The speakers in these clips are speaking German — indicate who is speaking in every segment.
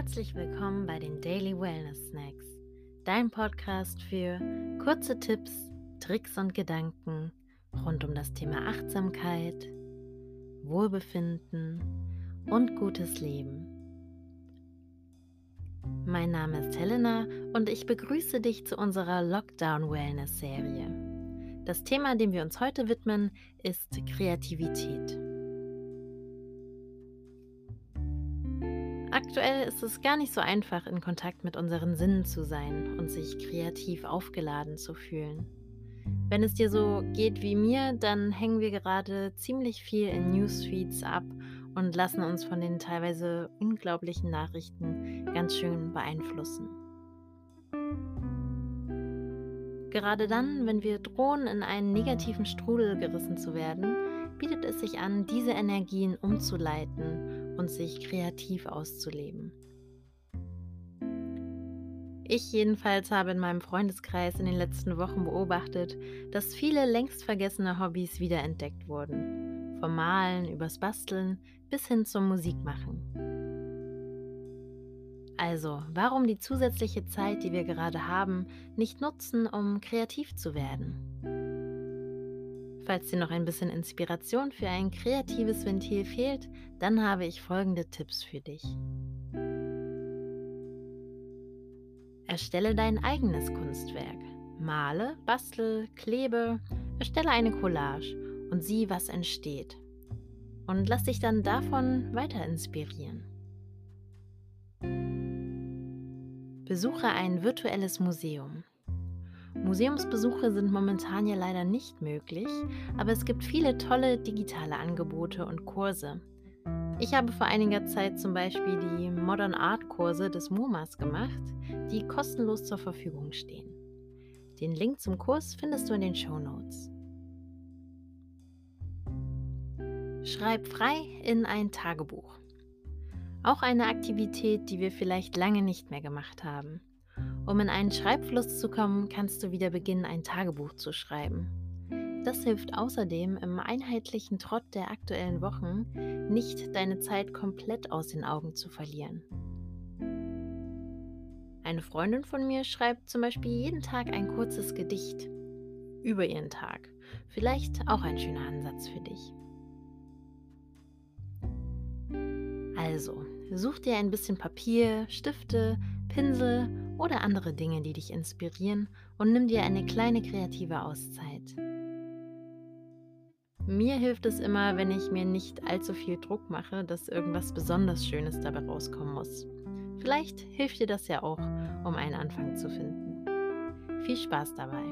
Speaker 1: Herzlich willkommen bei den Daily Wellness Snacks, dein Podcast für kurze Tipps, Tricks und Gedanken rund um das Thema Achtsamkeit, Wohlbefinden und gutes Leben. Mein Name ist Helena und ich begrüße dich zu unserer Lockdown Wellness Serie. Das Thema, dem wir uns heute widmen, ist Kreativität. Aktuell ist es gar nicht so einfach, in Kontakt mit unseren Sinnen zu sein und sich kreativ aufgeladen zu fühlen. Wenn es dir so geht wie mir, dann hängen wir gerade ziemlich viel in Newsfeeds ab und lassen uns von den teilweise unglaublichen Nachrichten ganz schön beeinflussen. Gerade dann, wenn wir drohen, in einen negativen Strudel gerissen zu werden, bietet es sich an, diese Energien umzuleiten und sich kreativ auszuleben. Ich jedenfalls habe in meinem Freundeskreis in den letzten Wochen beobachtet, dass viele längst vergessene Hobbys wiederentdeckt wurden. Vom Malen übers Basteln bis hin zum Musikmachen. Also, warum die zusätzliche Zeit, die wir gerade haben, nicht nutzen, um kreativ zu werden? Falls dir noch ein bisschen Inspiration für ein kreatives Ventil fehlt, dann habe ich folgende Tipps für dich. Erstelle dein eigenes Kunstwerk. Male, bastel, klebe, erstelle eine Collage und sieh, was entsteht. Und lass dich dann davon weiter inspirieren. Besuche ein virtuelles Museum. Museumsbesuche sind momentan ja leider nicht möglich, aber es gibt viele tolle digitale Angebote und Kurse. Ich habe vor einiger Zeit zum Beispiel die Modern Art Kurse des MoMAs gemacht, die kostenlos zur Verfügung stehen. Den Link zum Kurs findest du in den Show Notes. Schreib frei in ein Tagebuch. Auch eine Aktivität, die wir vielleicht lange nicht mehr gemacht haben. Um in einen Schreibfluss zu kommen, kannst du wieder beginnen, ein Tagebuch zu schreiben. Das hilft außerdem im einheitlichen Trott der aktuellen Wochen nicht deine Zeit komplett aus den Augen zu verlieren. Eine Freundin von mir schreibt zum Beispiel jeden Tag ein kurzes Gedicht über ihren Tag. Vielleicht auch ein schöner Ansatz für dich. Also, such dir ein bisschen Papier, Stifte, Pinsel oder andere Dinge, die dich inspirieren und nimm dir eine kleine kreative Auszeit. Mir hilft es immer, wenn ich mir nicht allzu viel Druck mache, dass irgendwas besonders Schönes dabei rauskommen muss. Vielleicht hilft dir das ja auch, um einen Anfang zu finden. Viel Spaß dabei.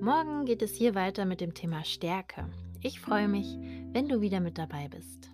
Speaker 1: Morgen geht es hier weiter mit dem Thema Stärke. Ich freue mich, wenn du wieder mit dabei bist.